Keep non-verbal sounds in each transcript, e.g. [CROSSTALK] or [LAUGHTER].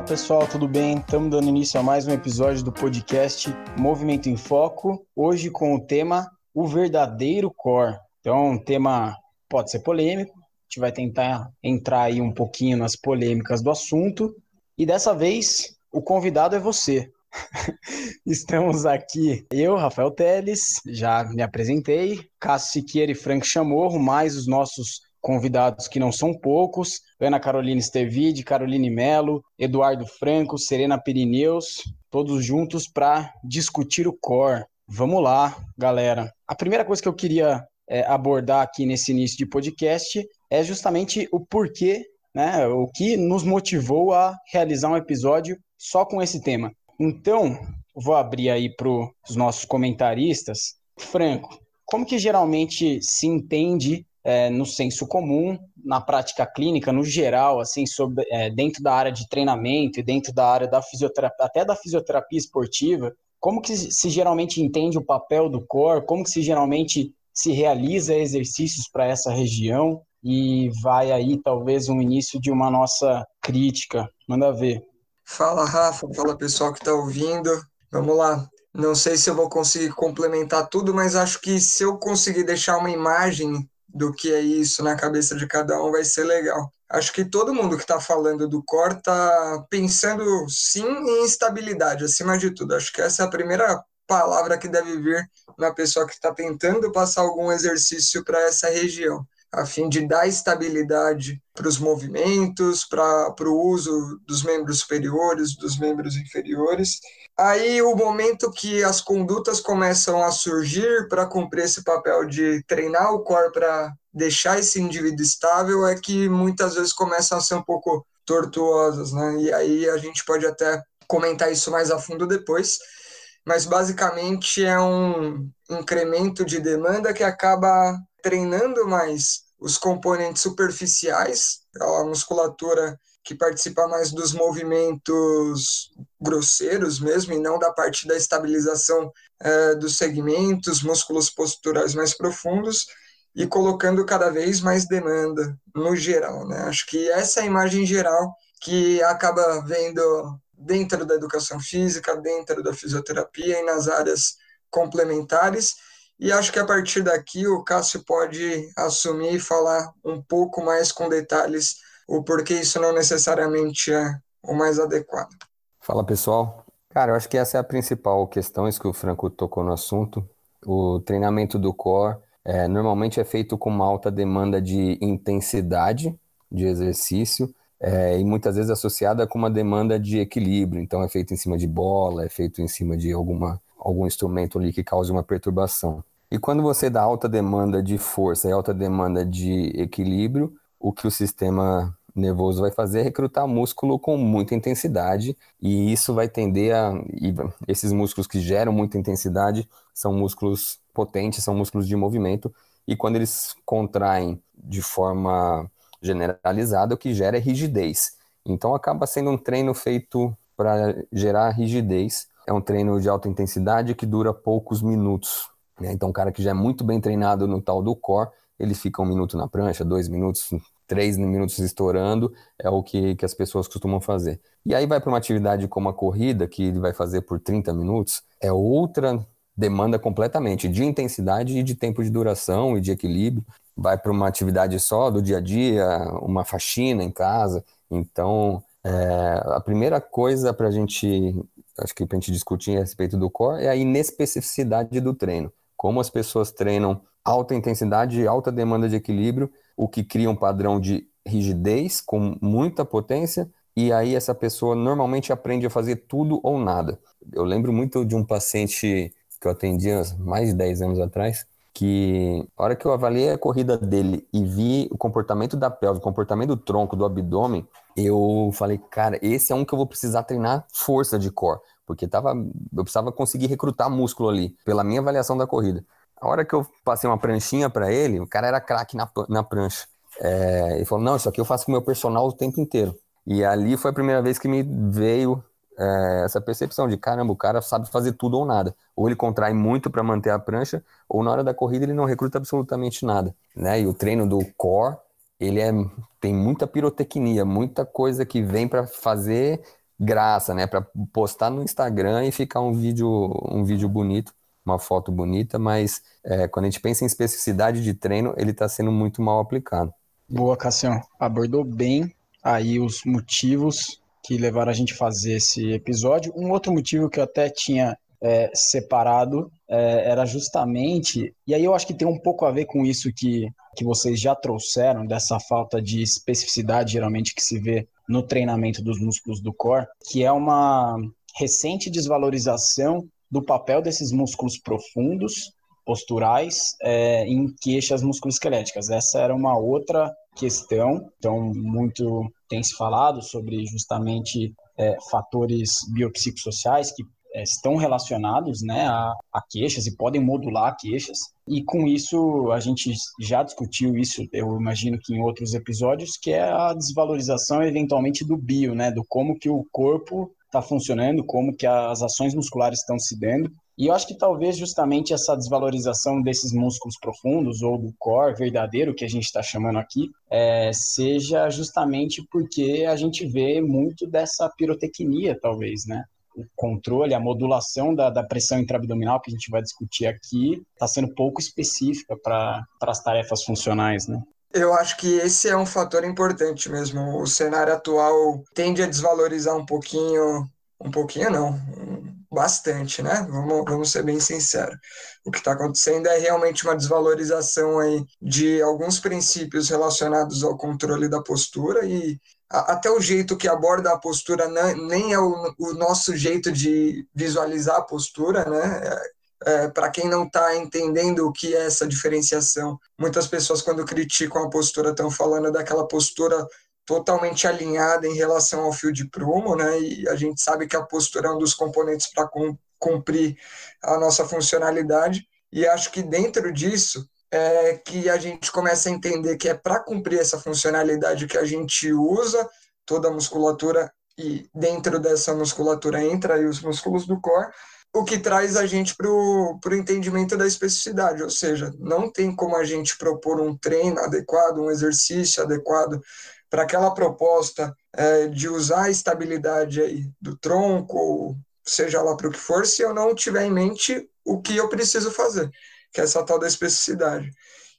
Fala pessoal, tudo bem? Estamos dando início a mais um episódio do podcast Movimento em Foco, hoje com o tema O Verdadeiro Core. Então, um tema pode ser polêmico, a gente vai tentar entrar aí um pouquinho nas polêmicas do assunto, e dessa vez o convidado é você. [LAUGHS] Estamos aqui, eu, Rafael Teles, já me apresentei, Cássio Siqueira e Frank Chamorro, mais os nossos convidados que não são poucos, Ana Carolina Estevide, Caroline Melo, Eduardo Franco, Serena Pirineus, todos juntos para discutir o core. Vamos lá, galera. A primeira coisa que eu queria é, abordar aqui nesse início de podcast é justamente o porquê, né, o que nos motivou a realizar um episódio só com esse tema. Então, vou abrir aí para os nossos comentaristas. Franco, como que geralmente se entende é, no senso comum, na prática clínica, no geral, assim, sobre, é, dentro da área de treinamento e dentro da área da fisioterapia, até da fisioterapia esportiva, como que se geralmente entende o papel do core, como que se geralmente se realiza exercícios para essa região e vai aí talvez um início de uma nossa crítica. Manda ver. Fala, Rafa, fala pessoal que está ouvindo. Vamos lá. Não sei se eu vou conseguir complementar tudo, mas acho que se eu conseguir deixar uma imagem do que é isso na cabeça de cada um vai ser legal. Acho que todo mundo que está falando do core está pensando sim em estabilidade, acima de tudo. Acho que essa é a primeira palavra que deve vir na pessoa que está tentando passar algum exercício para essa região, a fim de dar estabilidade para os movimentos, para o uso dos membros superiores, dos membros inferiores. Aí o momento que as condutas começam a surgir para cumprir esse papel de treinar o core para deixar esse indivíduo estável é que muitas vezes começam a ser um pouco tortuosas, né? E aí a gente pode até comentar isso mais a fundo depois, mas basicamente é um incremento de demanda que acaba treinando mais os componentes superficiais, a musculatura que participa mais dos movimentos grosseiros mesmo, e não da parte da estabilização é, dos segmentos, músculos posturais mais profundos, e colocando cada vez mais demanda no geral. Né? Acho que essa é a imagem geral que acaba vendo dentro da educação física, dentro da fisioterapia e nas áreas complementares e acho que a partir daqui o Cássio pode assumir e falar um pouco mais com detalhes o porquê isso não necessariamente é o mais adequado. Fala pessoal. Cara, eu acho que essa é a principal questão, isso que o Franco tocou no assunto. O treinamento do core é, normalmente é feito com uma alta demanda de intensidade de exercício é, e muitas vezes associada com uma demanda de equilíbrio. Então é feito em cima de bola, é feito em cima de alguma, algum instrumento ali que cause uma perturbação. E quando você dá alta demanda de força e alta demanda de equilíbrio, o que o sistema nervoso vai fazer é recrutar músculo com muita intensidade e isso vai tender a esses músculos que geram muita intensidade são músculos potentes, são músculos de movimento e quando eles contraem de forma generalizada, o que gera é rigidez. Então acaba sendo um treino feito para gerar rigidez. É um treino de alta intensidade que dura poucos minutos. Né? Então, um cara que já é muito bem treinado no tal do core, ele fica um minuto na prancha, dois minutos, três minutos estourando, é o que, que as pessoas costumam fazer. E aí vai para uma atividade como a corrida, que ele vai fazer por 30 minutos, é outra demanda completamente de intensidade e de tempo de duração e de equilíbrio. Vai para uma atividade só do dia a dia, uma faxina em casa. Então, é, a primeira coisa para a gente, acho que para a gente discutir a respeito do core é a inespecificidade do treino como as pessoas treinam alta intensidade e alta demanda de equilíbrio, o que cria um padrão de rigidez com muita potência, e aí essa pessoa normalmente aprende a fazer tudo ou nada. Eu lembro muito de um paciente que eu atendi há mais de 10 anos atrás, que a hora que eu avaliei a corrida dele e vi o comportamento da pelve, o comportamento do tronco, do abdômen, eu falei, cara, esse é um que eu vou precisar treinar força de core porque tava, eu precisava conseguir recrutar músculo ali, pela minha avaliação da corrida. A hora que eu passei uma pranchinha para ele, o cara era craque na, na prancha. É, ele falou: Não, isso aqui eu faço com o meu personal o tempo inteiro. E ali foi a primeira vez que me veio é, essa percepção de: caramba, o cara sabe fazer tudo ou nada. Ou ele contrai muito para manter a prancha, ou na hora da corrida ele não recruta absolutamente nada. Né? E o treino do core, ele é, tem muita pirotecnia, muita coisa que vem para fazer graça, né? Para postar no Instagram e ficar um vídeo, um vídeo bonito, uma foto bonita, mas é, quando a gente pensa em especificidade de treino, ele está sendo muito mal aplicado. Boa, Cassião. Abordou bem aí os motivos que levaram a gente a fazer esse episódio. Um outro motivo que eu até tinha é, separado é, era justamente, e aí eu acho que tem um pouco a ver com isso que, que vocês já trouxeram, dessa falta de especificidade geralmente que se vê no treinamento dos músculos do core, que é uma recente desvalorização do papel desses músculos profundos, posturais, é, em queixas musculoesqueléticas. Essa era uma outra questão, então muito tem se falado sobre justamente é, fatores biopsicossociais que é, estão relacionados né, a, a, queixas e podem modular queixas. E com isso, a gente já discutiu isso, eu imagino que em outros episódios, que é a desvalorização eventualmente do bio, né, do como que o corpo está funcionando, como que as ações musculares estão se dando. E eu acho que talvez justamente essa desvalorização desses músculos profundos ou do core verdadeiro que a gente está chamando aqui é, seja justamente porque a gente vê muito dessa pirotecnia, talvez, né? o controle, a modulação da, da pressão intraabdominal que a gente vai discutir aqui está sendo pouco específica para as tarefas funcionais, né? Eu acho que esse é um fator importante mesmo. O cenário atual tende a desvalorizar um pouquinho, um pouquinho não, bastante, né? Vamos, vamos ser bem sinceros. O que está acontecendo é realmente uma desvalorização aí de alguns princípios relacionados ao controle da postura e até o jeito que aborda a postura nem é o, o nosso jeito de visualizar a postura, né? É, é, para quem não está entendendo o que é essa diferenciação, muitas pessoas quando criticam a postura estão falando daquela postura totalmente alinhada em relação ao fio de prumo, né? E a gente sabe que a postura é um dos componentes para cumprir a nossa funcionalidade. E acho que dentro disso é que a gente começa a entender que é para cumprir essa funcionalidade que a gente usa toda a musculatura e dentro dessa musculatura entra aí os músculos do core, o que traz a gente para o entendimento da especificidade, ou seja, não tem como a gente propor um treino adequado, um exercício adequado para aquela proposta é, de usar a estabilidade aí do tronco, seja lá para o que for, se eu não tiver em mente o que eu preciso fazer que é essa tal da especificidade.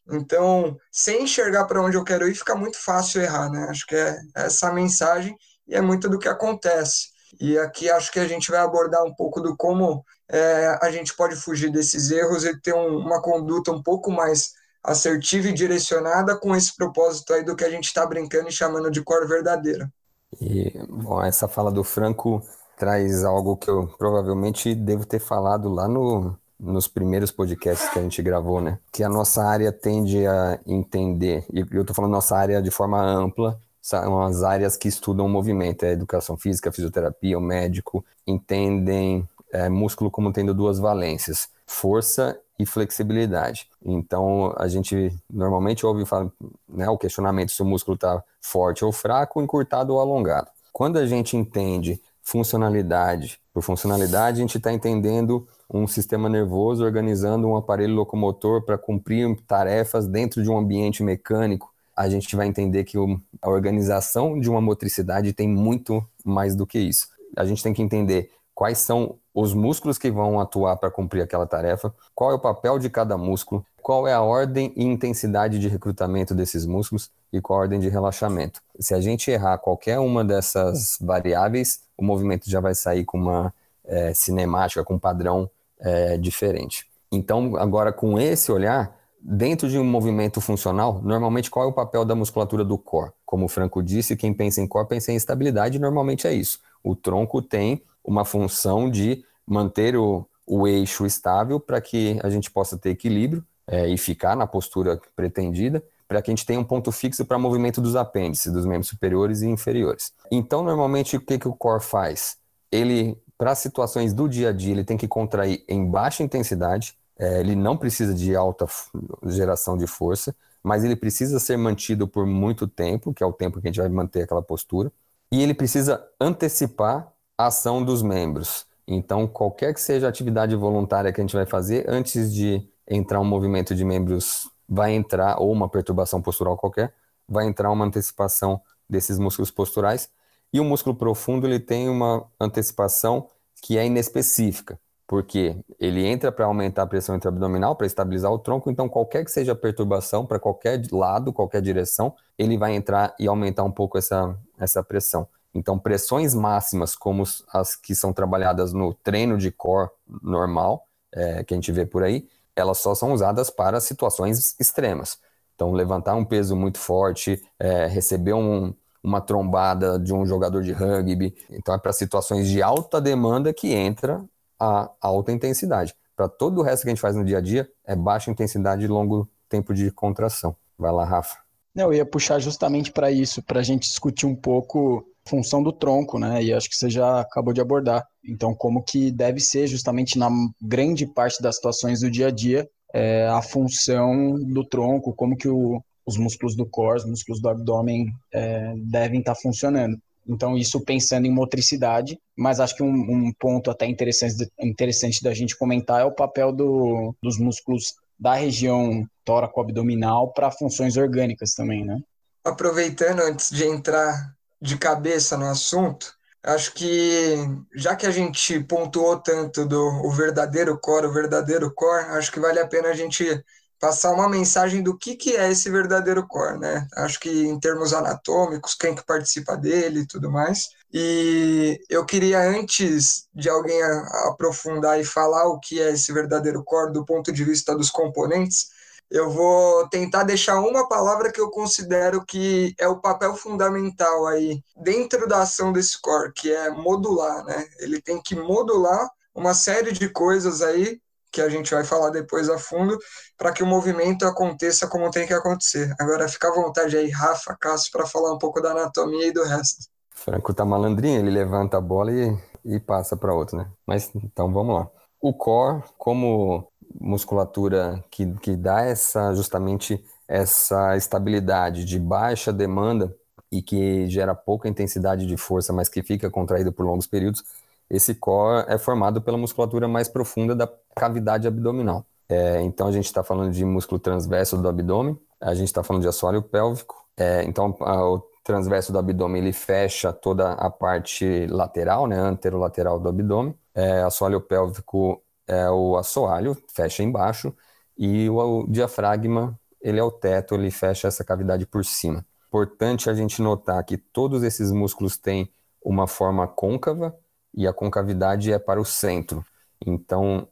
Então, sem enxergar para onde eu quero ir, fica muito fácil errar, né? Acho que é essa mensagem e é muito do que acontece. E aqui acho que a gente vai abordar um pouco do como é, a gente pode fugir desses erros e ter um, uma conduta um pouco mais assertiva e direcionada com esse propósito aí do que a gente está brincando e chamando de cor verdadeira. E, bom, essa fala do Franco traz algo que eu provavelmente devo ter falado lá no, nos primeiros podcasts que a gente gravou, né? Que a nossa área tende a entender, e eu tô falando nossa área de forma ampla, são as áreas que estudam o movimento, é educação física, fisioterapia, o médico, entendem é, músculo como tendo duas valências, força e flexibilidade. Então, a gente normalmente ouve né, o questionamento se o músculo está forte ou fraco, encurtado ou alongado. Quando a gente entende funcionalidade por funcionalidade, a gente está entendendo um sistema nervoso organizando um aparelho locomotor para cumprir tarefas dentro de um ambiente mecânico, a gente vai entender que a organização de uma motricidade tem muito mais do que isso. A gente tem que entender quais são os músculos que vão atuar para cumprir aquela tarefa, qual é o papel de cada músculo, qual é a ordem e intensidade de recrutamento desses músculos e qual a ordem de relaxamento. Se a gente errar qualquer uma dessas variáveis, o movimento já vai sair com uma é, cinemática, com um padrão é, diferente. Então, agora com esse olhar, dentro de um movimento funcional, normalmente qual é o papel da musculatura do core? Como o Franco disse, quem pensa em core pensa em estabilidade, normalmente é isso. O tronco tem uma função de manter o, o eixo estável para que a gente possa ter equilíbrio é, e ficar na postura pretendida, para que a gente tenha um ponto fixo para movimento dos apêndices, dos membros superiores e inferiores. Então, normalmente, o que, que o core faz? Ele para situações do dia a dia, ele tem que contrair em baixa intensidade, é, ele não precisa de alta geração de força, mas ele precisa ser mantido por muito tempo, que é o tempo que a gente vai manter aquela postura, e ele precisa antecipar a ação dos membros. Então, qualquer que seja a atividade voluntária que a gente vai fazer, antes de entrar um movimento de membros, vai entrar, ou uma perturbação postural qualquer, vai entrar uma antecipação desses músculos posturais E o músculo profundo ele tem uma antecipação que é inespecífica, porque ele entra para aumentar a pressão intraabdominal, para estabilizar o tronco, então qualquer que seja a perturbação, para qualquer lado, qualquer direção, ele vai entrar e aumentar um pouco essa, essa pressão. Então, pressões máximas, como as que são trabalhadas no treino de core normal, é, que a gente vê por aí, elas só são usadas para situações extremas. Então, levantar um peso muito forte, é, receber um, uma trombada de um jogador de rugby. Então, é para situações de alta demanda que entra a alta intensidade. Para todo o resto que a gente faz no dia a dia, é baixa intensidade e longo tempo de contração. Vai lá, Rafa. Eu ia puxar justamente para isso, para a gente discutir um pouco função do tronco, né? E acho que você já acabou de abordar. Então, como que deve ser justamente na grande parte das situações do dia a dia é, a função do tronco, como que o, os músculos do core, os músculos do abdômen é, devem estar tá funcionando. Então, isso pensando em motricidade, mas acho que um, um ponto até interessante, interessante da gente comentar é o papel do, dos músculos da região tóraco-abdominal para funções orgânicas também, né? Aproveitando, antes de entrar de cabeça no assunto, acho que já que a gente pontuou tanto do o verdadeiro core, o verdadeiro core, acho que vale a pena a gente passar uma mensagem do que, que é esse verdadeiro core, né? Acho que em termos anatômicos, quem que participa dele e tudo mais. E eu queria, antes de alguém aprofundar e falar o que é esse verdadeiro core do ponto de vista dos componentes, eu vou tentar deixar uma palavra que eu considero que é o papel fundamental aí dentro da ação desse core, que é modular, né? Ele tem que modular uma série de coisas aí que a gente vai falar depois a fundo, para que o movimento aconteça como tem que acontecer. Agora fica à vontade aí, Rafa, Cássio, para falar um pouco da anatomia e do resto. Franco tá malandrinho, ele levanta a bola e, e passa para outro, né? Mas então vamos lá. O core, como musculatura que, que dá essa justamente essa estabilidade de baixa demanda e que gera pouca intensidade de força, mas que fica contraído por longos períodos, esse core é formado pela musculatura mais profunda da cavidade abdominal. É, então a gente está falando de músculo transverso do abdômen, a gente está falando de assoalho pélvico. É, então a, o transverso do abdômen ele fecha toda a parte lateral, né, anterolateral do abdômen. É, assoalho pélvico é o assoalho, fecha embaixo, e o, o diafragma ele é o teto, ele fecha essa cavidade por cima. Importante a gente notar que todos esses músculos têm uma forma côncava e a concavidade é para o centro. Então,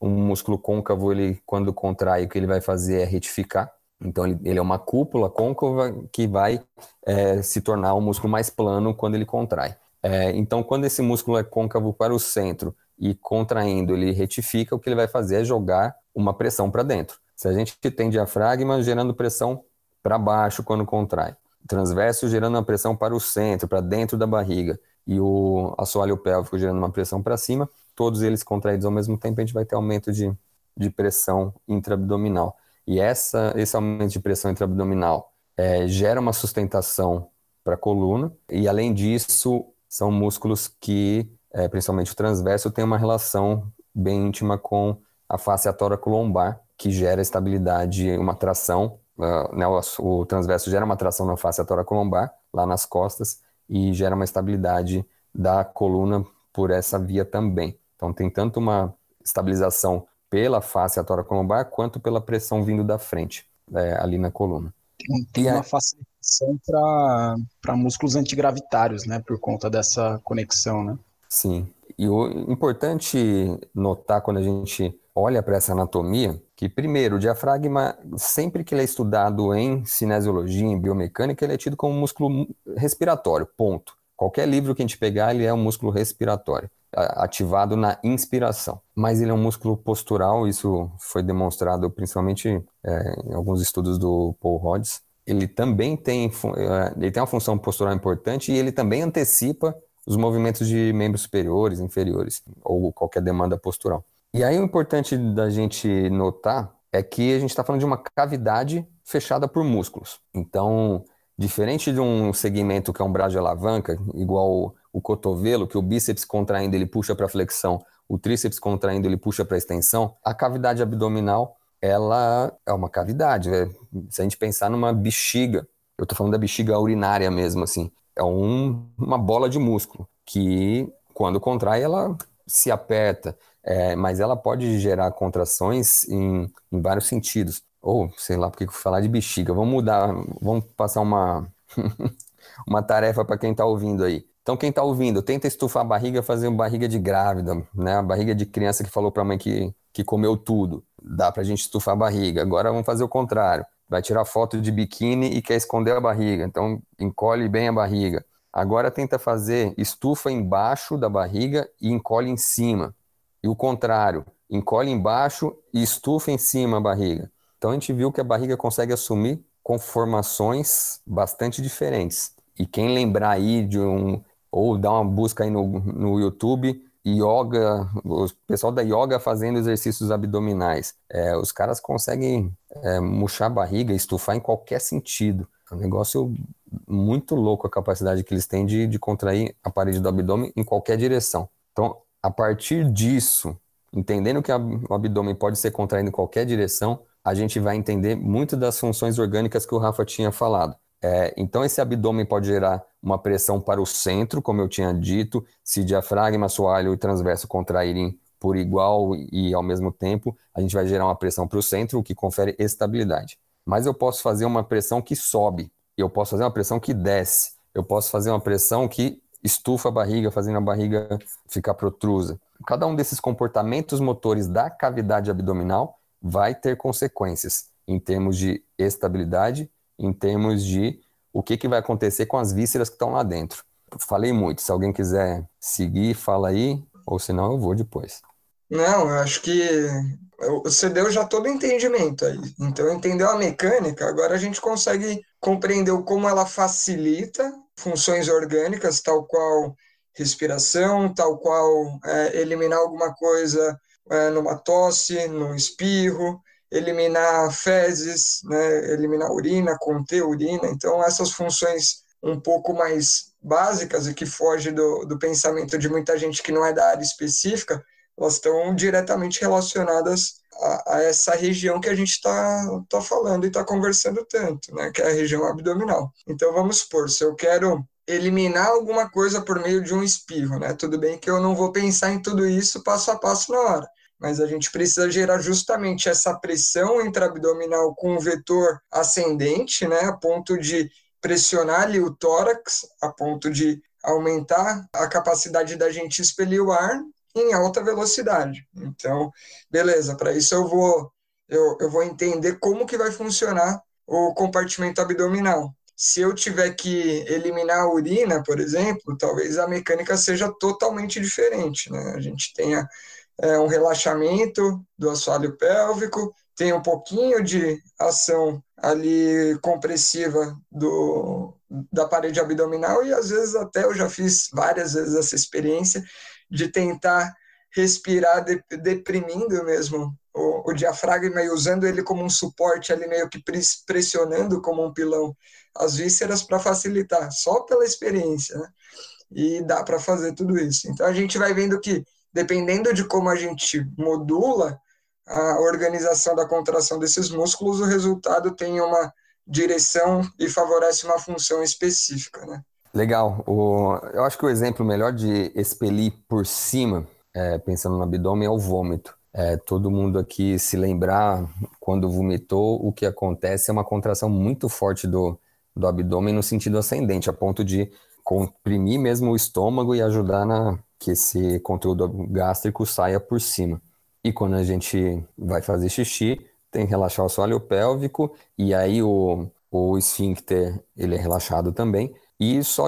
um músculo côncavo, ele, quando contrai, o que ele vai fazer é retificar. Então, ele, ele é uma cúpula côncava que vai é, se tornar um músculo mais plano quando ele contrai. É, então, quando esse músculo é côncavo para o centro e contraindo, ele retifica, o que ele vai fazer é jogar uma pressão para dentro. Se a gente tem diafragma gerando pressão para baixo quando contrai, transverso gerando uma pressão para o centro, para dentro da barriga, e o assoalho pélvico gerando uma pressão para cima, todos eles contraídos ao mesmo tempo, a gente vai ter aumento de, de pressão intraabdominal. E essa, esse aumento de pressão intraabdominal é, gera uma sustentação para a coluna, e além disso, são músculos que, é, principalmente o transverso, tem uma relação bem íntima com a face tóraco-lombar, que gera estabilidade, uma tração, uh, né, o, o, transverso gera uma tração na face tóraco-lombar, lá nas costas, e gera uma estabilidade da coluna por essa via também. Então tem tanto uma estabilização pela face tóraco-lombar quanto pela pressão vindo da frente, é, ali na coluna. Tem uma facilitação para músculos antigravitários, né, por conta dessa conexão, né? Sim. E o importante notar quando a gente olha para essa anatomia, que primeiro, o diafragma, sempre que ele é estudado em cinesiologia, em biomecânica, ele é tido como músculo respiratório, ponto. Qualquer livro que a gente pegar, ele é um músculo respiratório, ativado na inspiração. Mas ele é um músculo postural, isso foi demonstrado principalmente é, em alguns estudos do Paul Rhodes. Ele também tem, é, ele tem uma função postural importante e ele também antecipa os movimentos de membros superiores, inferiores, ou qualquer demanda postural. E aí o importante da gente notar é que a gente está falando de uma cavidade fechada por músculos. Então, diferente de um segmento que é um braço de alavanca, igual o, cotovelo, que o bíceps contraindo ele puxa para flexão, o tríceps contraindo ele puxa para extensão, a cavidade abdominal ela é uma cavidade. É, se a gente pensar numa bexiga, eu estou falando da bexiga urinária mesmo, assim, é um, uma bola de músculo que, quando contrai, ela se aperta, é, mas ela pode gerar contrações em, em vários sentidos. Ou, sei lá, porque falar de bexiga. Vamos mudar, vamos passar uma, [LAUGHS] uma tarefa para quem está ouvindo aí. Então, quem está ouvindo, tenta estufar a barriga, fazer uma barriga de grávida, né? A barriga de criança que falou para a mãe que, que comeu tudo. Dá para a gente estufar a barriga. Agora vamos fazer o contrário. Vai tirar foto de biquíni e quer esconder a barriga. Então, encolhe bem a barriga. Agora tenta fazer estufa embaixo da barriga e encolhe em cima. E o contrário, encolhe embaixo e estufa em cima a barriga. Então a gente viu que a barriga consegue assumir conformações bastante diferentes. E quem lembrar aí de um, ou dar uma busca aí no, no YouTube, yoga, o pessoal da yoga fazendo exercícios abdominais. É, os caras conseguem é, murchar a barriga, estufar em qualquer sentido. É um negócio muito louco a capacidade que eles têm de, de contrair a parede do abdômen em qualquer direção. Então, a partir disso, entendendo que o abdômen pode ser contraído em qualquer direção, a gente vai entender muito das funções orgânicas que o Rafa tinha falado. É, então, esse abdômen pode gerar uma pressão para o centro, como eu tinha dito, se diafragma, soalho e transverso contraírem por igual e ao mesmo tempo, a gente vai gerar uma pressão para o centro, o que confere estabilidade. Mas eu posso fazer uma pressão que sobe, eu posso fazer uma pressão que desce, eu posso fazer uma pressão que estufa a barriga, fazendo a barriga ficar protrusa. Cada um desses comportamentos motores da cavidade abdominal vai ter consequências em termos de estabilidade, em termos de o que, que vai acontecer com as vísceras que estão lá dentro. Falei muito, se alguém quiser seguir, fala aí, ou senão eu vou depois. Não, eu acho que você deu já todo o entendimento aí. Então, entendeu a mecânica, agora a gente consegue compreender como ela facilita funções orgânicas, tal qual respiração, tal qual é, eliminar alguma coisa é, numa tosse, num espirro, eliminar fezes, né, eliminar urina, conter urina. Então, essas funções um pouco mais básicas e que foge do, do pensamento de muita gente que não é da área específica, elas estão diretamente relacionadas a, a essa região que a gente está tá falando e está conversando tanto, né, que é a região abdominal. Então, vamos supor, se eu quero eliminar alguma coisa por meio de um espirro, né? Tudo bem que eu não vou pensar em tudo isso passo a passo na hora, mas a gente precisa gerar justamente essa pressão intraabdominal com um vetor ascendente, né, a ponto de pressionar ali o tórax, a ponto de aumentar a capacidade da gente expelir o ar em alta velocidade. Então, beleza, para isso eu vou eu, eu vou entender como que vai funcionar o compartimento abdominal. Se eu tiver que eliminar a urina, por exemplo, talvez a mecânica seja totalmente diferente. Né? A gente tenha é, um relaxamento do assoalho pélvico, tem um pouquinho de ação ali compressiva do, da parede abdominal e às vezes até eu já fiz várias vezes essa experiência de tentar respirar de, deprimindo mesmo o, o, diafragma e usando ele como um suporte ali meio que pressionando como um pilão as vísceras para facilitar, só pela experiência, né? E dá para fazer tudo isso. Então a gente vai vendo que dependendo de como a gente modula a organização da contração desses músculos, o resultado tem uma direção e favorece uma função específica, né? Legal. O, eu acho que o exemplo melhor de expelir por cima, é, pensando no abdômen, é o vômito. É, todo mundo aqui se lembrar, quando vomitou, o que acontece é uma contração muito forte do, do abdômen no sentido ascendente, a ponto de comprimir mesmo o estômago e ajudar na que esse conteúdo gástrico saia por cima. E quando a gente vai fazer xixi, tem que relaxar o assoalho pélvico e aí o, o esfíncter ele é relaxado também e só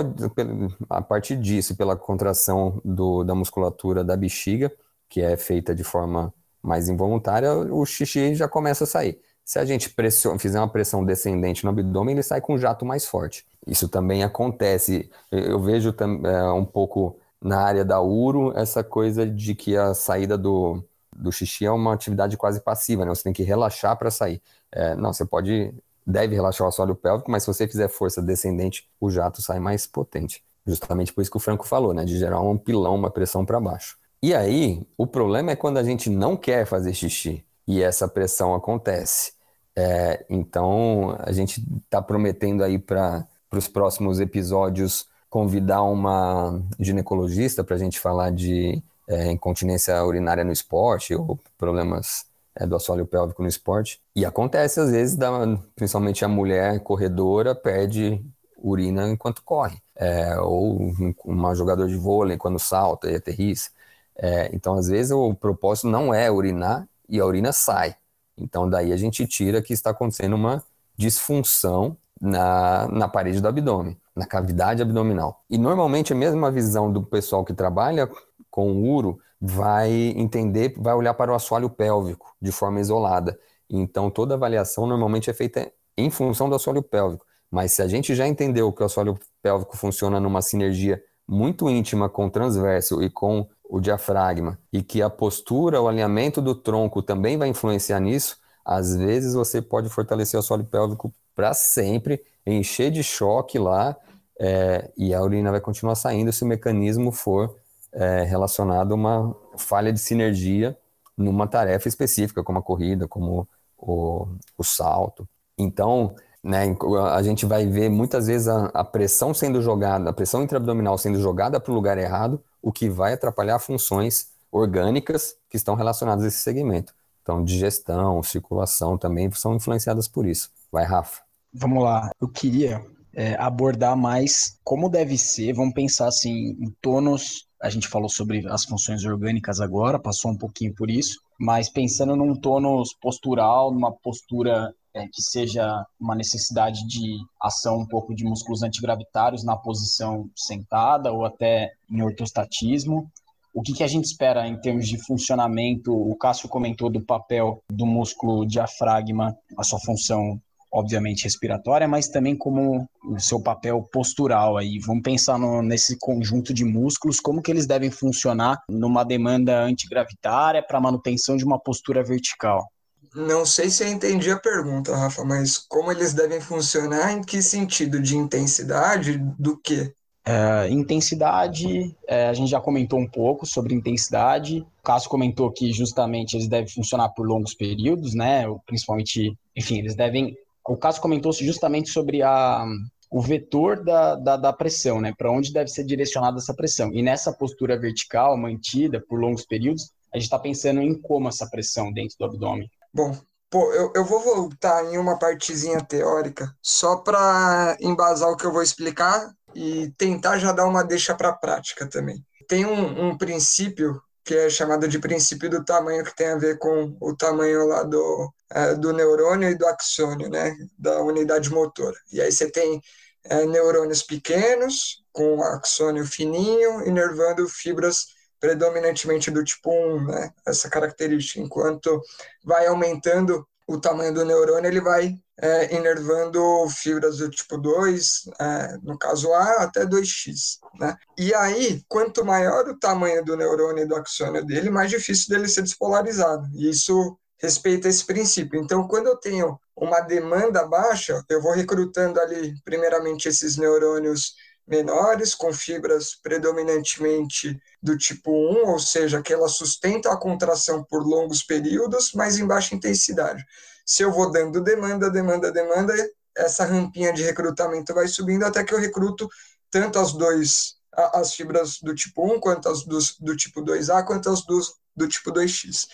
a partir disso, pela contração do, da musculatura da bexiga, que é feita de forma mais involuntária, o xixi já começa a sair. Se a gente pressiona, fizer uma pressão descendente no abdômen, ele sai com um jato mais forte. Isso também acontece. Eu vejo é, um pouco na área da uro essa coisa de que a saída do, do xixi é uma atividade quase passiva, né? Você tem que relaxar para sair. É, não, você pode deve relaxar o assoalho pélvico, mas se você fizer força descendente, o jato sai mais potente. Justamente por isso que o Franco falou, né? De gerar um pilão, uma pressão para baixo. E aí, o problema é quando a gente não quer fazer xixi e essa pressão acontece. É, então, a gente está prometendo aí para os próximos episódios convidar uma ginecologista para a gente falar de é, incontinência urinária no esporte ou problemas é, do assoalho pélvico no esporte. E acontece às vezes, da, principalmente a mulher corredora perde urina enquanto corre, é, ou uma jogador de vôlei quando salta e aterrissa. É, então, às vezes, o propósito não é urinar e a urina sai. Então, daí a gente tira que está acontecendo uma disfunção na, na parede do abdômen, na cavidade abdominal. E normalmente a mesma visão do pessoal que trabalha com uro vai entender, vai olhar para o assoalho pélvico de forma isolada. Então, toda avaliação normalmente é feita em função do assoalho pélvico. Mas se a gente já entendeu que o assoalho pélvico funciona numa sinergia muito íntima com o transverso e com o diafragma, e que a postura, o alinhamento do tronco também vai influenciar nisso, às vezes você pode fortalecer o assoalho pélvico para sempre, encher de choque lá, é, e a urina vai continuar saindo se o mecanismo for é, relacionado a uma falha de sinergia numa tarefa específica, como a corrida, como o, o salto. Então, né, a gente vai ver muitas vezes a, a pressão sendo jogada, a pressão intraabdominal sendo jogada para o lugar errado, o que vai atrapalhar funções orgânicas que estão relacionadas a esse segmento. Então, digestão, circulação também são influenciadas por isso. Vai, Rafa. Vamos lá. Eu queria é, abordar mais como deve ser. Vamos pensar assim em tônus a gente falou sobre as funções orgânicas agora, passou um pouquinho por isso, mas pensando num tônus postural, numa postura é, que seja uma necessidade de ação um pouco de músculos antigravitários na posição sentada ou até em ortostatismo. O que, que a gente espera em termos de funcionamento? O Cássio comentou do papel do músculo diafragma, a sua função obviamente respiratória, mas também como o seu papel postural aí. Vamos pensar no, nesse conjunto de músculos, como que eles devem funcionar numa demanda antigravitária para manutenção de uma postura vertical. Não sei se eu entendi a pergunta, Rafa, mas como eles devem funcionar, em que sentido? De intensidade? Do quê? É, intensidade, é, a gente já comentou um pouco sobre intensidade. O Cássio comentou que justamente eles devem funcionar por longos períodos, né? Principalmente, enfim, eles devem o caso comentou justamente sobre a, o vetor da, da, da pressão, né? Para onde deve ser direcionada essa pressão. E nessa postura vertical, mantida por longos períodos, a gente está pensando em como essa pressão dentro do abdômen. Bom, pô, eu, eu vou voltar em uma partezinha teórica, só para embasar o que eu vou explicar e tentar já dar uma deixa para a prática também. Tem um, um princípio que é chamado de princípio do tamanho, que tem a ver com o tamanho lá do, é, do neurônio e do axônio, né, da unidade motora. E aí você tem é, neurônios pequenos, com axônio fininho, inervando fibras predominantemente do tipo 1, né, essa característica. Enquanto vai aumentando o tamanho do neurônio, ele vai é, inervando fibras do tipo 2, é, no caso A, até 2x. Né? E aí, quanto maior o tamanho do neurônio e do axônio dele, mais difícil dele ser despolarizado. E isso respeita esse princípio. Então, quando eu tenho uma demanda baixa, eu vou recrutando ali, primeiramente, esses neurônios menores, com fibras predominantemente do tipo 1, ou seja, que elas sustentam a contração por longos períodos, mas em baixa intensidade. Se eu vou dando demanda, demanda, demanda, essa rampinha de recrutamento vai subindo até que eu recruto tanto as dois as fibras do tipo 1 quanto as do, do tipo 2A quanto as do, do tipo 2X.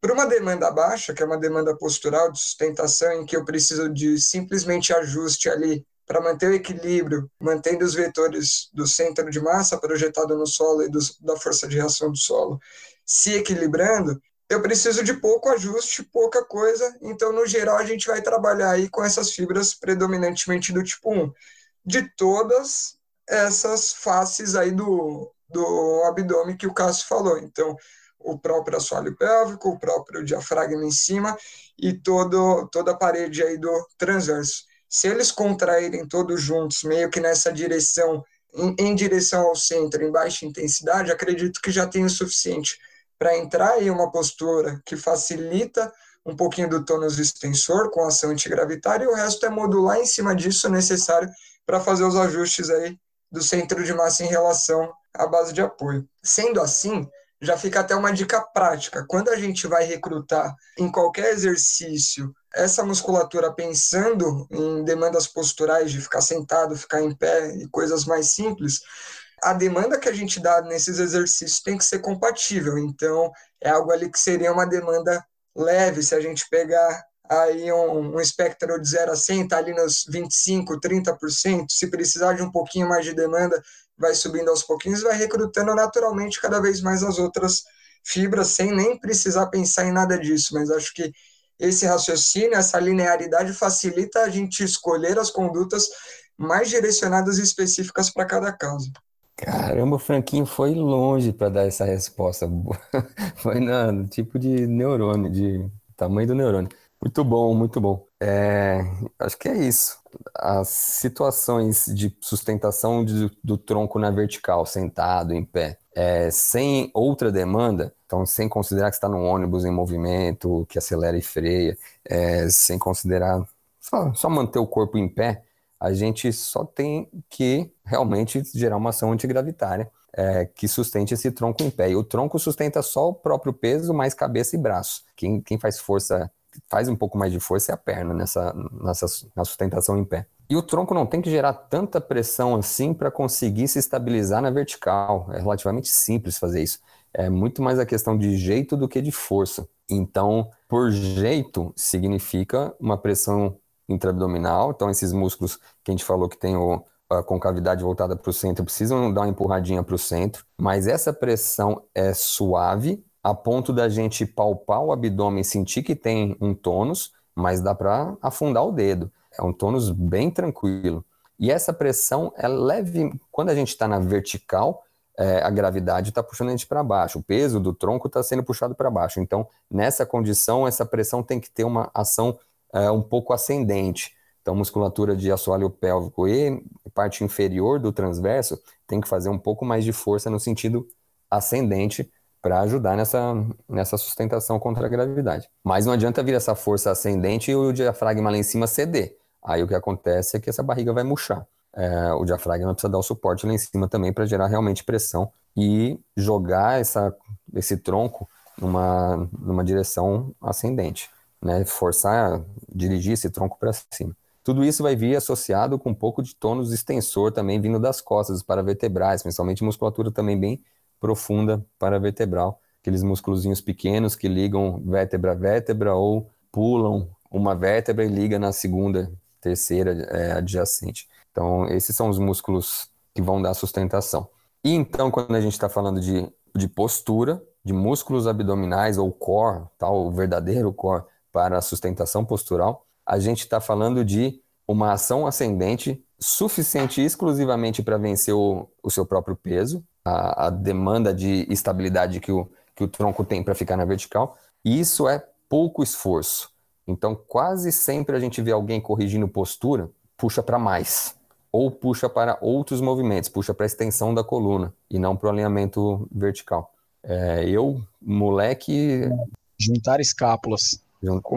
Para uma demanda baixa, que é uma demanda postural de sustentação em que eu preciso de simplesmente ajuste ali para manter o equilíbrio, mantendo os vetores do centro de massa projetado no solo e do, da força de reação do solo se equilibrando, eu preciso de pouco ajuste, pouca coisa, então no geral a gente vai trabalhar aí com essas fibras predominantemente do tipo 1, de todas essas faces aí do, do abdômen que o Cássio falou. Então, o próprio assoalho pélvico, o próprio diafragma em cima e todo, toda a parede aí do transverso. Se eles contraírem todos juntos, meio que nessa direção, em, em direção ao centro, em baixa intensidade, acredito que já tem o suficiente para entrar em uma postura que facilita um pouquinho do tônus extensor com ação antigravitária e o resto é modular em cima disso necessário para fazer os ajustes aí do centro de massa em relação à base de apoio. Sendo assim, já fica até uma dica prática. Quando a gente vai recrutar em qualquer exercício essa musculatura pensando em demandas posturais de ficar sentado, ficar em pé e coisas mais simples, a demanda que a gente dá nesses exercícios tem que ser compatível. Então, é algo ali que seria uma demanda leve, se a gente pegar aí um, um espectro de 0 a 100, está ali nos 25%, 30%, se precisar de um pouquinho mais de demanda, vai subindo aos pouquinhos, vai recrutando naturalmente cada vez mais as outras fibras, sem nem precisar pensar em nada disso, mas acho que esse raciocínio, essa linearidade facilita a gente escolher as condutas mais direcionadas e específicas para cada caso. Caramba, o Franquinho foi longe para dar essa resposta. [LAUGHS] foi no tipo de neurônio, de tamanho do neurônio. Muito bom, muito bom. É, acho que é isso. As situações de sustentação de, do tronco na vertical, sentado, em pé, é, sem outra demanda, então sem considerar que está num ônibus em movimento, que acelera e freia, é, sem considerar só, só manter o corpo em pé, a gente só tem que realmente gerar uma ação antigravitária é, que sustente esse tronco em pé. E o tronco sustenta só o próprio peso, mais cabeça e braço. Quem, quem faz força, faz um pouco mais de força é a perna nessa, nessa na sustentação em pé. E o tronco não tem que gerar tanta pressão assim para conseguir se estabilizar na vertical. É relativamente simples fazer isso. É muito mais a questão de jeito do que de força. Então, por jeito, significa uma pressão intraabdominal. Então, esses músculos que a gente falou que tem o, a concavidade voltada para o centro precisam dar uma empurradinha para o centro, mas essa pressão é suave, a ponto da gente palpar o abdômen, sentir que tem um tônus, mas dá para afundar o dedo. É um tônus bem tranquilo. E essa pressão é leve. Quando a gente está na vertical, é, a gravidade está puxando a gente para baixo, o peso do tronco está sendo puxado para baixo. Então, nessa condição, essa pressão tem que ter uma ação é, um pouco ascendente. Então, musculatura de assoalho pélvico e parte inferior do transverso tem que fazer um pouco mais de força no sentido ascendente para ajudar nessa, nessa sustentação contra a gravidade. Mas não adianta vir essa força ascendente e o diafragma lá em cima ceder. Aí o que acontece é que essa barriga vai murchar. É, o diafragma precisa dar o suporte lá em cima também para gerar realmente pressão e jogar essa, esse tronco numa, numa direção ascendente né, forçar, dirigir esse tronco para cima. Tudo isso vai vir associado com um pouco de tônus extensor também vindo das costas para vertebrais, principalmente musculatura também bem profunda para vertebral, aqueles músculozinhos pequenos que ligam vértebra a vértebra ou pulam uma vértebra e liga na segunda, terceira é, adjacente. Então, esses são os músculos que vão dar sustentação. E então, quando a gente está falando de, de postura, de músculos abdominais ou core, tal, o verdadeiro core, para a sustentação postural, a gente está falando de uma ação ascendente suficiente exclusivamente para vencer o, o, seu próprio peso, a, a, demanda de estabilidade que o, que o tronco tem para ficar na vertical, e isso é pouco esforço. Então, quase sempre a gente vê alguém corrigindo postura, puxa para mais, ou puxa para outros movimentos, puxa para a extensão da coluna e não para o alinhamento vertical. É, eu, moleque. Juntar escápulas.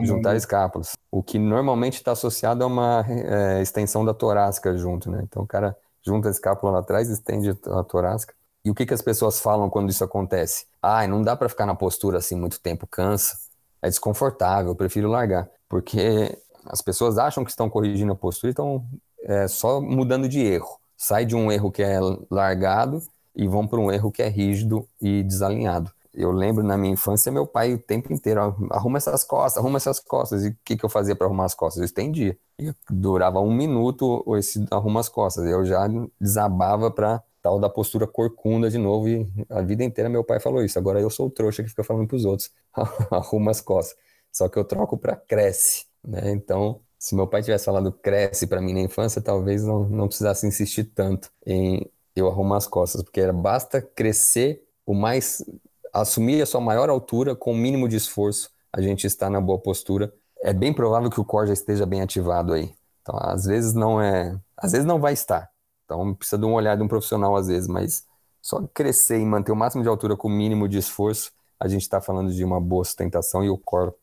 Juntar escápulas. O que normalmente está associado a uma é, extensão da torácica junto, né? Então o cara junta a escápula lá atrás, estende a torácica. E o que, que as pessoas falam quando isso acontece? Ah, não dá para ficar na postura assim muito tempo, cansa, é desconfortável, eu prefiro largar. Porque as pessoas acham que estão corrigindo a postura e estão é, só mudando de erro. Sai de um erro que é largado e vão para um erro que é rígido e desalinhado eu lembro na minha infância, meu pai o tempo inteiro, arruma essas costas, arruma essas costas. E o que, que eu fazia para arrumar as costas? Eu estendia. E durava um minuto esse arruma as costas. Eu já desabava para tal da postura corcunda de novo. E a vida inteira meu pai falou isso. Agora eu sou o trouxa que fica falando para os outros, [LAUGHS] arruma as costas. Só que eu troco para cresce. Né? Então, se meu pai tivesse falado cresce para mim na infância, talvez não, não precisasse insistir tanto em eu arrumar as costas, porque era basta crescer o mais assumir a sua maior altura com o mínimo de esforço, a gente está na boa postura. É bem provável que o core já esteja bem ativado aí. Então, às vezes não é, às vezes não vai estar. Então, precisa de um olhar de um profissional às vezes, mas só crescer e manter o máximo de altura com o mínimo de esforço, a gente está falando de uma boa sustentação e o core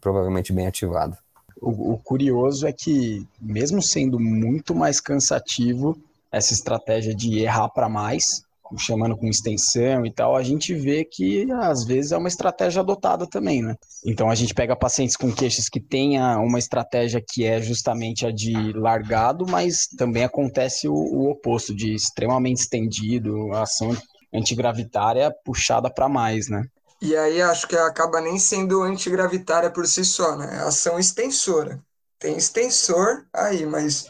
provavelmente bem ativado. O, o, curioso é que, mesmo sendo muito mais cansativo, essa estratégia de errar para mais, chamando com extensão e tal, a gente vê que às vezes é uma estratégia adotada também, né? Então a gente pega pacientes com queixas que tenha uma estratégia que é justamente a de largado, mas também acontece o, o oposto, de extremamente estendido, a ação antigravitária puxada para mais, né? E aí acho que acaba nem sendo antigravitária por si só, né? É ação extensora. Tem extensor aí, mas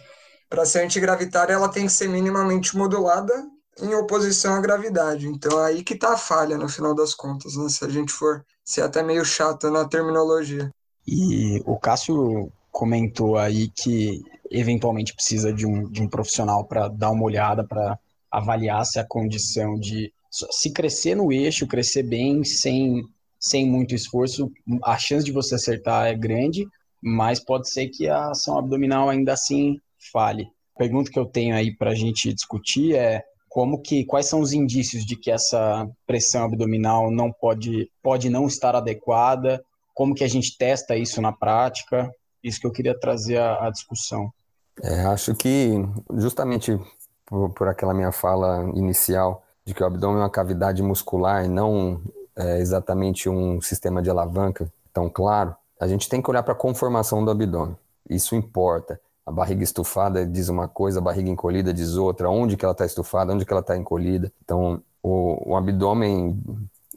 para ser antigravitária ela tem que ser minimamente modulada em oposição à gravidade. Então aí que tá a falha no final das contas, né? Se a gente for ser até meio chato na terminologia. E o Cássio comentou aí que eventualmente precisa de um, de um profissional para dar uma olhada, para avaliar se a condição de se crescer no eixo, crescer bem, sem, sem muito esforço, a chance de você acertar é grande, mas pode ser que a ação abdominal ainda assim falhe. A pergunta que eu tenho aí para a gente discutir é como que quais são os indícios de que essa pressão abdominal não pode pode não estar adequada, como que a gente testa isso na prática, isso que eu queria trazer à, discussão. É, acho que justamente por, por aquela minha fala inicial de que o abdômen é uma cavidade muscular e não é, exatamente um sistema de alavanca tão claro, a gente tem que olhar para a conformação do abdômen. Isso importa. A barriga estufada diz uma coisa, a barriga encolhida diz outra, onde que ela está estufada, onde que ela está encolhida. Então, o, o abdômen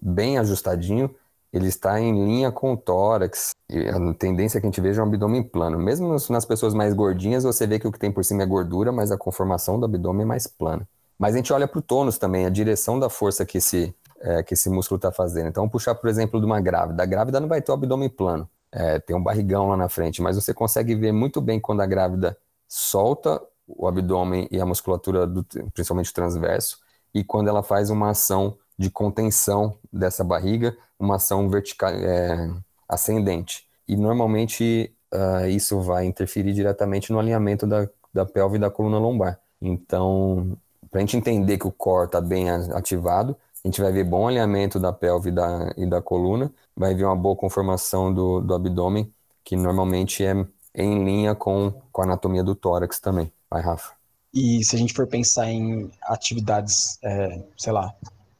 bem ajustadinho, ele está em linha com o tórax. E a tendência é que a gente veja um abdômen plano. Mesmo nas pessoas mais gordinhas, você vê que o que tem por cima é gordura, mas a conformação do abdômen é mais plana. Mas a gente olha para o tônus também, a direção da força que esse, é, que esse músculo está fazendo. Então, puxar, por exemplo, de uma grávida. A grávida não vai ter o abdômen plano, é, tem um barrigão lá na frente, mas você consegue ver muito bem quando a grávida solta o abdômen e a musculatura, do, principalmente o transverso, e quando ela faz uma ação de contenção dessa barriga, uma ação vertical, é, ascendente. E normalmente uh, isso vai interferir diretamente no alinhamento da, da pelve e da coluna lombar. Então, para a gente entender que o core está bem ativado, a gente vai ver bom alinhamento da pelve e da, e da coluna, vai ver uma boa conformação do, do abdômen, que normalmente é em linha com, com a anatomia do tórax também. Vai, Rafa. E se a gente for pensar em atividades, é, sei lá,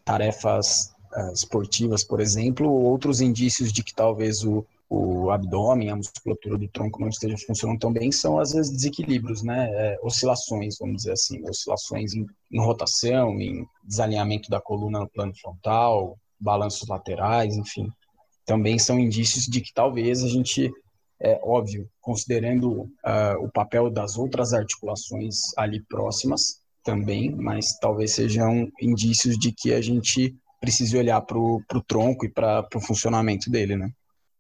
tarefas é, esportivas, por exemplo, outros indícios de que talvez o, o abdômen, a musculatura do tronco não esteja funcionando tão bem, são às vezes desequilíbrios, né? É, oscilações, vamos dizer assim, oscilações em, em, rotação, em desalinhamento da coluna no plano frontal, balanços laterais, enfim. Também são indícios de que talvez a gente, é óbvio, considerando uh, o papel das outras articulações ali próximas também, mas talvez sejam indícios de que a gente precise olhar para o tronco e para o funcionamento dele, né?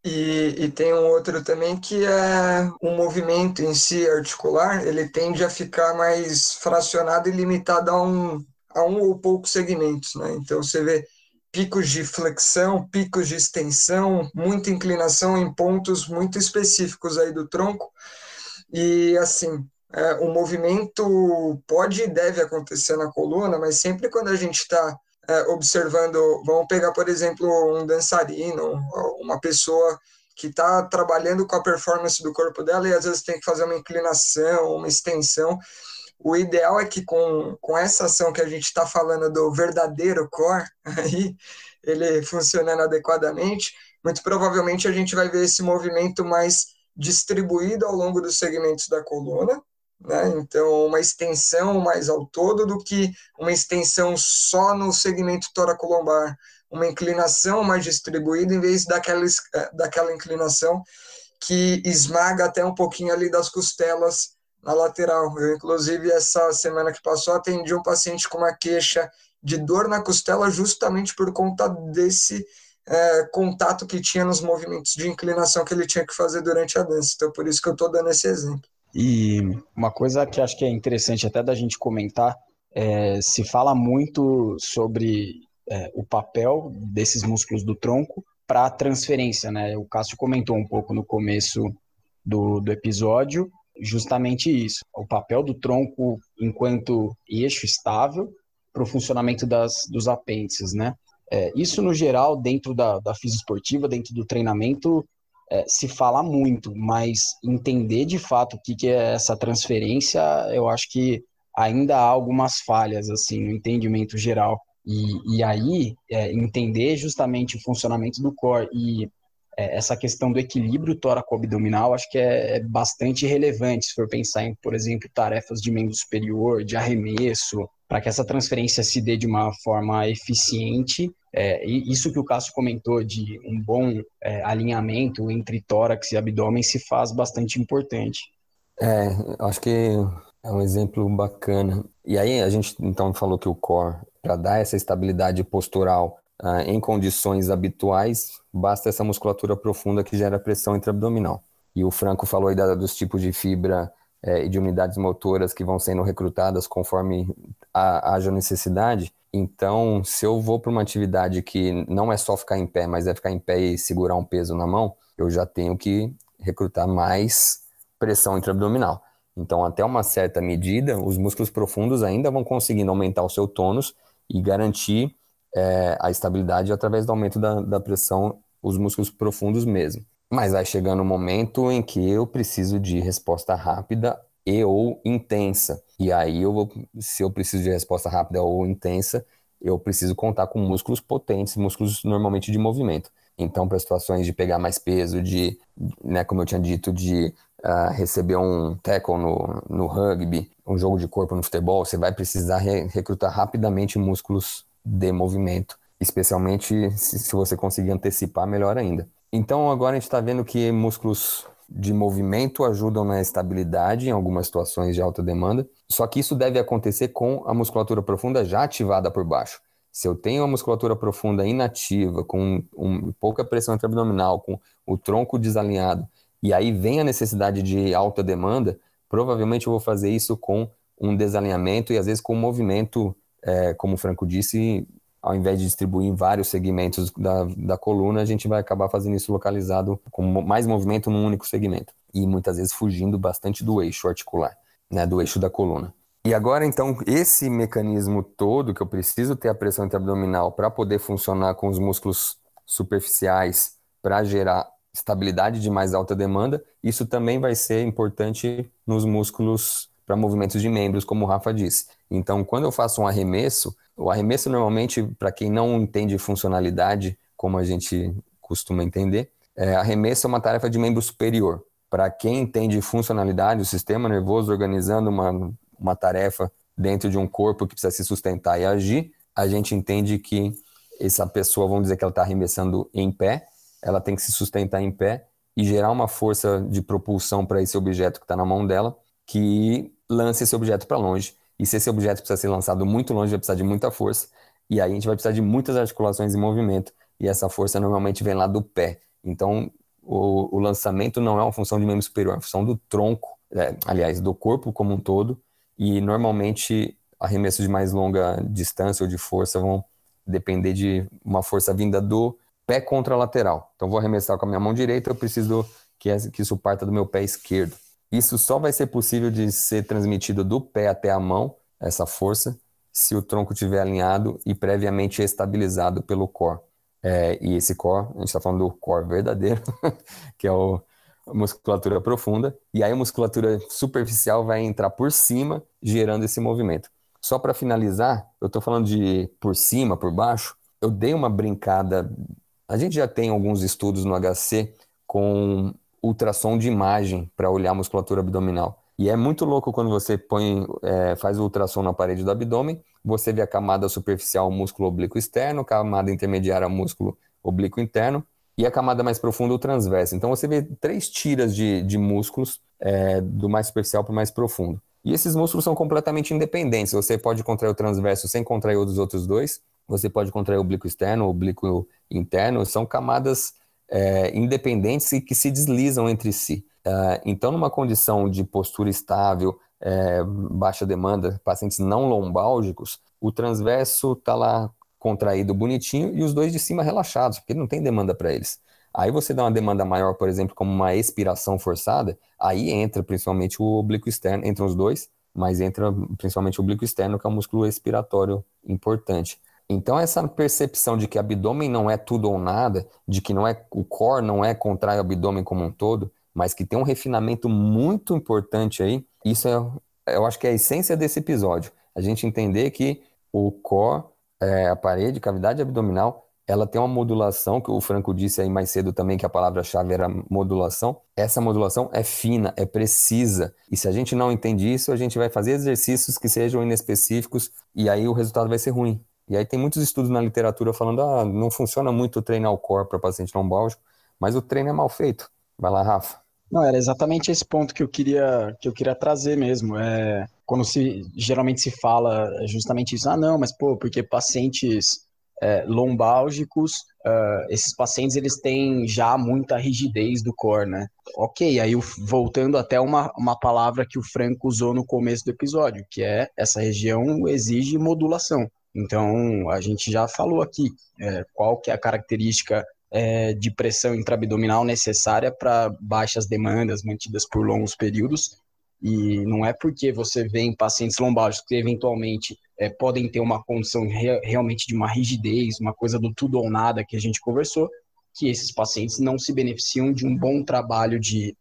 E, e, tem um outro também que é o movimento em si articular, ele tende a ficar mais fracionado e limitado a um, a um ou poucos segmentos, né? Então você vê picos de flexão, picos de extensão, muita inclinação em pontos muito específicos aí do tronco. E assim, é, o movimento pode e deve acontecer na coluna, mas sempre quando a gente está é, observando, vamos pegar, por exemplo, um dançarino, uma pessoa que está trabalhando com a performance do corpo dela e às vezes tem que fazer uma inclinação, uma extensão. O ideal é que com, com essa ação que a gente está falando do verdadeiro core, [LAUGHS] aí, ele funcionando adequadamente, muito provavelmente a gente vai ver esse movimento mais distribuído ao longo dos segmentos da coluna, né? Então, uma extensão mais ao todo do que uma extensão só no segmento toracolombar, uma inclinação mais distribuída em vez daquela, eh, daquela inclinação que esmaga até um pouquinho ali das costelas na lateral. Eu, inclusive, essa semana que passou, atendi um paciente com uma queixa de dor na costela justamente por conta desse é, contato que tinha nos movimentos de inclinação que ele tinha que fazer durante a dança. Então, por isso que eu estou dando esse exemplo. E uma coisa que acho que é interessante até da gente comentar, é, se fala muito sobre é, o papel desses músculos do tronco para a transferência, né? O Cássio comentou um pouco no começo do, do episódio justamente isso, o papel do tronco enquanto eixo estável para o funcionamento das, dos apêndices, né? É, isso, no geral, dentro da, da fisioesportiva, dentro do treinamento, é, se fala muito, mas entender de fato o que, que é essa transferência, eu acho que ainda há algumas falhas assim no entendimento geral. E, e aí, é, entender justamente o funcionamento do core e é, essa questão do equilíbrio tóraco-abdominal acho que é, é, bastante relevante se for pensar em, por exemplo, tarefas de membro superior, de arremesso, para que essa transferência se dê de uma forma eficiente. É, isso que o Cássio comentou de um bom é, alinhamento entre tórax e abdômen se faz bastante importante. É, acho que é um exemplo bacana. E aí a gente então falou que o core, para dar essa estabilidade postural ah, em condições habituais, basta essa musculatura profunda que gera pressão intraabdominal. E o Franco falou aí da, dos tipos de fibra eh, e de unidades motoras que vão sendo recrutadas conforme haja necessidade. Então, se eu vou para uma atividade que não é só ficar em pé, mas é ficar em pé e segurar um peso na mão, eu já tenho que recrutar mais pressão intraabdominal. Então, até uma certa medida, os músculos profundos ainda vão conseguindo aumentar o seu tônus e garantir é, a estabilidade através do aumento da, da pressão, os músculos profundos mesmo. Mas vai chegando um momento em que eu preciso de resposta rápida e ou intensa. E aí eu vou, se eu preciso de resposta rápida ou intensa, eu preciso contar com músculos potentes, músculos normalmente de movimento. Então, para situações de pegar mais peso, de, né, como eu tinha dito, de uh, receber um tackle no, no rugby, um jogo de corpo no futebol, você vai precisar re recrutar rapidamente músculos de movimento, especialmente se, se você conseguir antecipar, melhor ainda. Então agora a gente está vendo que músculos de movimento ajudam na estabilidade em algumas situações de alta demanda, só que isso deve acontecer com a musculatura profunda já ativada por baixo. Se eu tenho a musculatura profunda inativa, com um, pouca pressão intraabdominal, com o tronco desalinhado, e aí vem a necessidade de alta demanda, provavelmente eu vou fazer isso com um desalinhamento e às vezes com um movimento é, como o Franco disse, ao invés de distribuir em vários segmentos da, da coluna, a gente vai acabar fazendo isso localizado com mais movimento num único segmento. E muitas vezes fugindo bastante do eixo articular, né, do eixo da coluna. E agora, então, esse mecanismo todo que eu preciso ter a pressão intraabdominal para poder funcionar com os músculos superficiais para gerar estabilidade de mais alta demanda, isso também vai ser importante nos músculos para movimentos de membros, como o Rafa disse. Então, quando eu faço um arremesso, o arremesso normalmente, para quem não entende funcionalidade, como a gente costuma entender, é, arremesso é uma tarefa de membro superior. Para quem entende funcionalidade, o sistema nervoso organizando uma, uma tarefa dentro de um corpo que precisa se sustentar e agir, a gente entende que essa pessoa, vamos dizer que ela está arremessando em pé, ela tem que se sustentar em pé e gerar uma força de propulsão para esse objeto que está na mão dela, que lance esse objeto para longe. E se esse objeto precisa ser lançado muito longe, vai precisar de muita força. E aí a gente vai precisar de muitas articulações em movimento. E essa força normalmente vem lá do pé. Então, o, o lançamento não é uma função de membro superior, é uma função do tronco, é, aliás, do corpo como um todo. E normalmente arremessos de mais longa distância ou de força vão depender de uma força vinda do pé contralateral. Então, vou arremessar com a minha mão direita, eu preciso que, isso parta do meu pé esquerdo. Isso só vai ser possível de ser transmitido do pé até a mão, essa força, se o tronco estiver alinhado e previamente estabilizado pelo core. É, e esse core, a gente está falando do core verdadeiro, [LAUGHS] que é o, a musculatura profunda, e aí a musculatura superficial vai entrar por cima, gerando esse movimento. Só para finalizar, eu estou falando de por cima, por baixo, eu dei uma brincada. A gente já tem alguns estudos no HC com ultrassom de imagem para olhar a musculatura abdominal. E é muito louco quando você põe, é, faz o ultrassom na parede do abdômen, você vê a camada superficial, músculo oblíquo externo, camada intermediária, músculo oblíquo interno, e a camada mais profunda, o transverso. Então você vê três tiras de, de músculos, é, do mais superficial para o mais profundo. E esses músculos são completamente independentes. Você pode contrair o transverso sem contrair os outros dois. Você pode contrair o oblíquo externo, o oblíquo interno. São camadas é, independentes e que se deslizam entre si. É, então, numa condição de postura estável, é, baixa demanda, pacientes não lombálgicos, o transverso está lá contraído bonitinho e os dois de cima relaxados, porque não tem demanda para eles. Aí você dá uma demanda maior, por exemplo, como uma expiração forçada, aí entra principalmente o oblíquo externo, entram os dois, mas entra principalmente o oblíquo externo, que é um músculo expiratório importante. Então, essa percepção de que abdômen não é tudo ou nada, de que não é o core não é contrai o abdômen como um todo, mas que tem um refinamento muito importante aí, isso é, eu acho que é a essência desse episódio. A gente entender que o core é, a parede, cavidade abdominal, ela tem uma modulação, que o Franco disse aí mais cedo também que a palavra-chave era modulação. Essa modulação é fina, é precisa. E se a gente não entende isso, a gente vai fazer exercícios que sejam inespecíficos e aí o resultado vai ser ruim. E aí tem muitos estudos na literatura falando, ah, não funciona muito treinar o core para paciente lombálgico, mas o treino é mal feito. Vai lá, Rafa. Não, era exatamente esse ponto que eu queria que eu queria trazer mesmo. É quando se geralmente se fala justamente isso. Ah, não, mas pô, porque pacientes é, lombálgicos, uh, esses pacientes eles têm já muita rigidez do core, né? Ok, aí voltando até uma, uma palavra que o Franco usou no começo do episódio, que é essa região exige modulação. Então, a gente já falou aqui é, qual que é a característica é, de pressão intraabdominal necessária para baixas demandas mantidas por longos períodos e não é porque você vê em pacientes lombálgicos que eventualmente é, podem ter uma condição re realmente de uma rigidez, uma coisa do tudo ou nada que a gente conversou, que esses pacientes não se beneficiam de um bom trabalho de,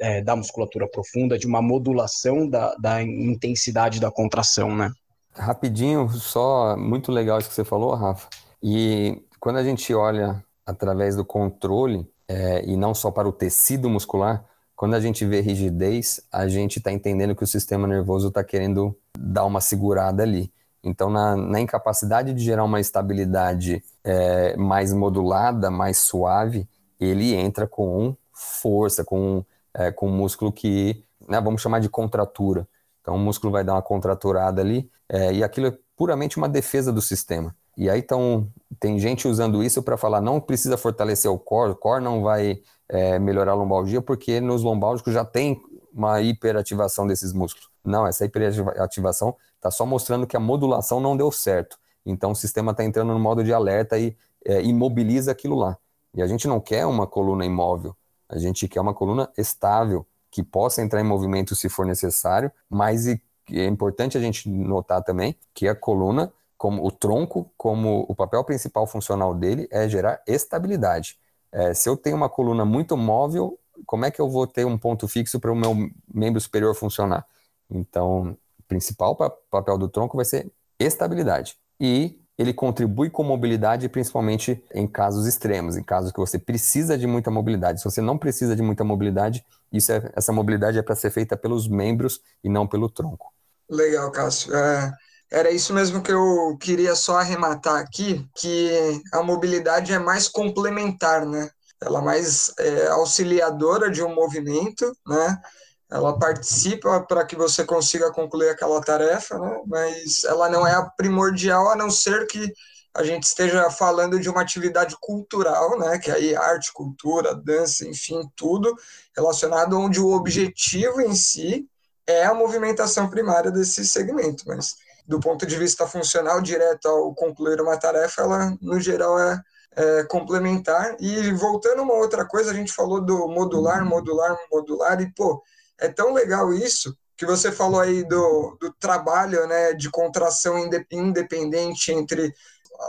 é, da musculatura profunda, de uma modulação da, da intensidade da contração, né? Rapidinho, só muito legal isso que você falou, Rafa. E quando a gente olha através do controle, é, e não só para o tecido muscular, quando a gente vê rigidez, a gente está entendendo que o sistema nervoso está querendo dar uma segurada ali. Então, na, na incapacidade de gerar uma estabilidade é, mais modulada, mais suave, ele entra com força, com, é, com um músculo que, né, vamos chamar de contratura. Então, o músculo vai dar uma contraturada ali, é, e aquilo é puramente uma defesa do sistema. E aí, então, tem gente usando isso para falar, não precisa fortalecer o core, o core não vai é, melhorar a lombalgia, porque nos lombálgicos já tem uma hiperativação desses músculos. Não, essa hiperativação está só mostrando que a modulação não deu certo. Então o sistema está entrando no modo de alerta e é, imobiliza aquilo lá. E a gente não quer uma coluna imóvel, a gente quer uma coluna estável, que possa entrar em movimento se for necessário, mas e, é importante a gente notar também que a coluna, como o tronco, como o papel principal funcional dele é gerar estabilidade. É, se eu tenho uma coluna muito móvel, como é que eu vou ter um ponto fixo para o meu membro superior funcionar? Então, o principal papel do tronco vai ser estabilidade. E ele contribui com mobilidade, principalmente em casos extremos, em casos que você precisa de muita mobilidade. Se você não precisa de muita mobilidade, isso é, essa mobilidade é para ser feita pelos membros e não pelo tronco. Legal, Cássio. É, era isso mesmo que eu queria só arrematar aqui, que a mobilidade é mais complementar, né? Ela é mais é, auxiliadora de um movimento, né? Ela participa para que você consiga concluir aquela tarefa, né? Mas ela não é a primordial, a não ser que a gente esteja falando de uma atividade cultural, né? Que aí arte, cultura, dança, enfim, tudo relacionado onde o objetivo em si é a movimentação primária desse segmento, mas do ponto de vista funcional, direto ao concluir uma tarefa, ela, no geral, é, é complementar. E voltando a uma outra coisa, a gente falou do modular, modular, modular, e, pô, é tão legal isso que você falou aí do, do trabalho né, de contração independente entre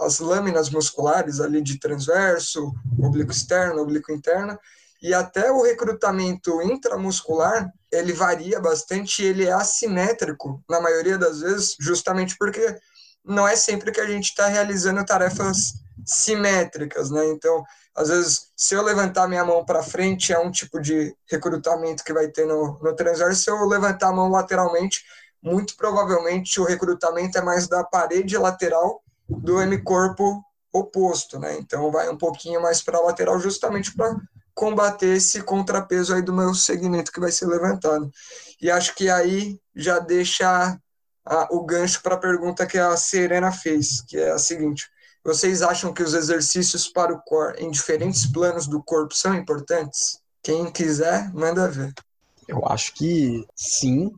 as lâminas musculares ali de transverso, oblíquo externo, oblíquo interno, e até o recrutamento intramuscular, ele varia bastante, ele é assimétrico na maioria das vezes, justamente porque não é sempre que a gente está realizando tarefas simétricas, né? Então, às vezes, se eu levantar minha mão para frente, é um tipo de recrutamento que vai ter no, no transverso. Se eu levantar a mão lateralmente, muito provavelmente o recrutamento é mais da parede lateral do hemicorpo oposto, né? Então, vai um pouquinho mais para a lateral, justamente para combater esse contrapeso aí do meu segmento que vai ser levantado. E acho que aí já deixa a, o gancho para a pergunta que a Serena fez, que é a seguinte: vocês acham que os exercícios para o core em diferentes planos do corpo são importantes? Quem quiser, manda ver. Eu acho que sim,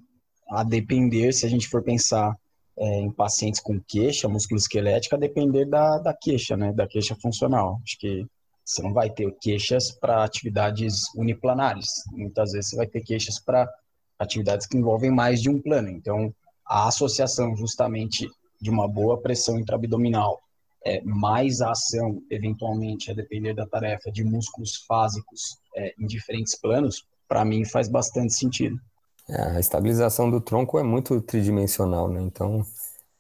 a depender, se a gente for pensar é, em pacientes com queixa musculoesquelética, a depender da, da queixa, né, da queixa funcional. Acho que você não vai ter queixas para atividades uniplanares. Muitas vezes você vai ter queixas para atividades que envolvem mais de um plano. Então, a associação justamente de uma boa pressão intraabdominal, é, mais a ação, eventualmente, a depender da tarefa, de músculos fásicos é, em diferentes planos, para mim faz bastante sentido. É, a estabilização do tronco é muito tridimensional, né? Então,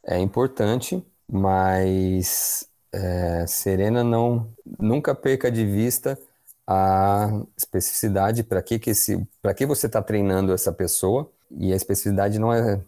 é importante mas é, Serena não nunca perca de vista a especificidade para que que esse para que você está treinando essa pessoa e a especificidade não é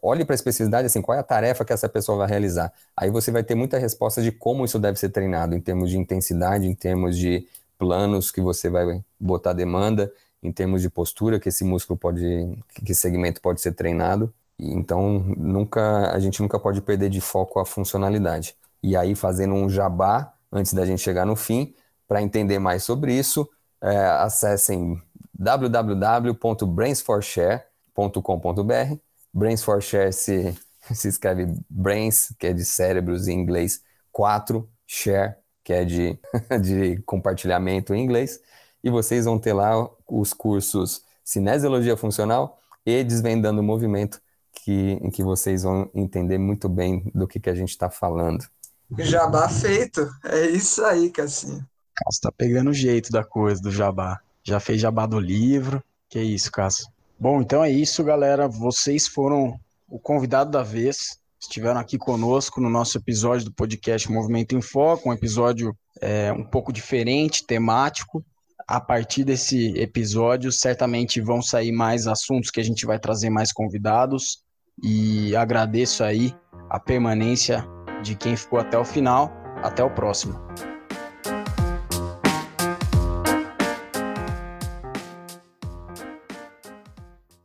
olhe para a especificidade assim qual é a tarefa que essa pessoa vai realizar. Aí você vai ter muita resposta de como isso deve ser treinado em termos de intensidade em termos de planos que você vai botar demanda em termos de postura que esse músculo pode que segmento pode ser treinado. Então nunca a gente nunca pode perder de foco a funcionalidade e aí fazendo um jabá antes da gente chegar no fim para entender mais sobre isso, é, acessem www.brainsforshare.com.br. Brains for Share se, [LAUGHS] se escreve brains, que é de cérebros em inglês, 4, share, que é de, [LAUGHS] de compartilhamento em inglês. E vocês vão ter lá os cursos Cinesiologia Funcional e Desvendando o Movimento, que, em que vocês vão entender muito bem do que, que a gente está falando. Jabá feito. É isso aí, Cassinho. Cássio tá pegando o jeito da coisa, do jabá. Já fez jabá do livro. Que isso, Cássio. Bom, então é isso, galera. Vocês foram o convidado da vez. Estiveram aqui conosco no nosso episódio do podcast Movimento em Foco, um episódio é, um pouco diferente, temático. A partir desse episódio, certamente vão sair mais assuntos que a gente vai trazer mais convidados. E agradeço aí a permanência de quem ficou até o final. Até o próximo.